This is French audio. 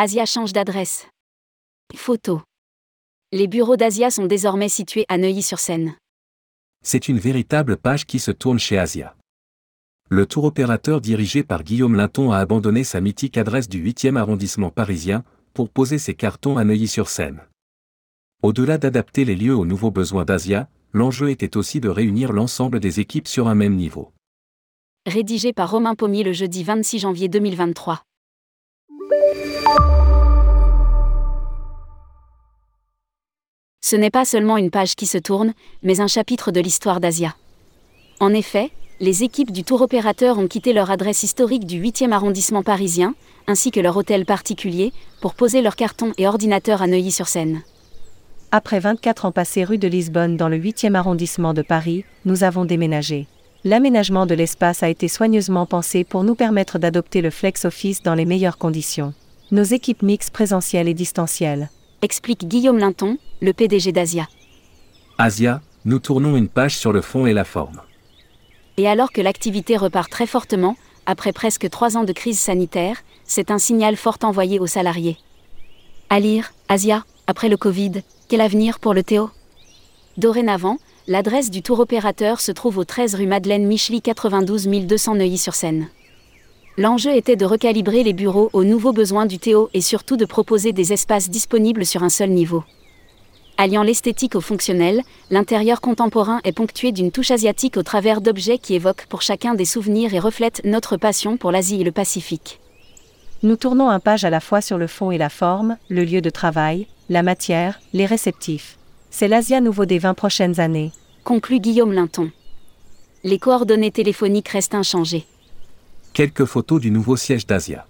Asia change d'adresse. Photo. Les bureaux d'Asia sont désormais situés à Neuilly-sur-Seine. C'est une véritable page qui se tourne chez Asia. Le tour opérateur dirigé par Guillaume Linton a abandonné sa mythique adresse du 8e arrondissement parisien pour poser ses cartons à Neuilly-sur-Seine. Au-delà d'adapter les lieux aux nouveaux besoins d'Asia, l'enjeu était aussi de réunir l'ensemble des équipes sur un même niveau. Rédigé par Romain Pommier le jeudi 26 janvier 2023. Ce n'est pas seulement une page qui se tourne, mais un chapitre de l'histoire d'Asia. En effet, les équipes du tour opérateur ont quitté leur adresse historique du 8e arrondissement parisien, ainsi que leur hôtel particulier, pour poser leurs cartons et ordinateurs à Neuilly-sur-Seine. Après 24 ans passés rue de Lisbonne dans le 8e arrondissement de Paris, nous avons déménagé. L'aménagement de l'espace a été soigneusement pensé pour nous permettre d'adopter le flex office dans les meilleures conditions. Nos équipes mixtes présentielles et distancielles. Explique Guillaume Linton, le PDG d'Asia. Asia, nous tournons une page sur le fond et la forme. Et alors que l'activité repart très fortement, après presque trois ans de crise sanitaire, c'est un signal fort envoyé aux salariés. À lire, Asia, après le Covid, quel avenir pour le Théo? Dorénavant, l'adresse du tour opérateur se trouve au 13 rue Madeleine Michely 92 200 Neuilly-sur-Seine. L'enjeu était de recalibrer les bureaux aux nouveaux besoins du Théo et surtout de proposer des espaces disponibles sur un seul niveau. Alliant l'esthétique au fonctionnel, l'intérieur contemporain est ponctué d'une touche asiatique au travers d'objets qui évoquent pour chacun des souvenirs et reflètent notre passion pour l'Asie et le Pacifique. Nous tournons un page à la fois sur le fond et la forme, le lieu de travail, la matière, les réceptifs. C'est l'Asia nouveau des 20 prochaines années. Conclut Guillaume Linton. Les coordonnées téléphoniques restent inchangées. Quelques photos du nouveau siège d'Asia.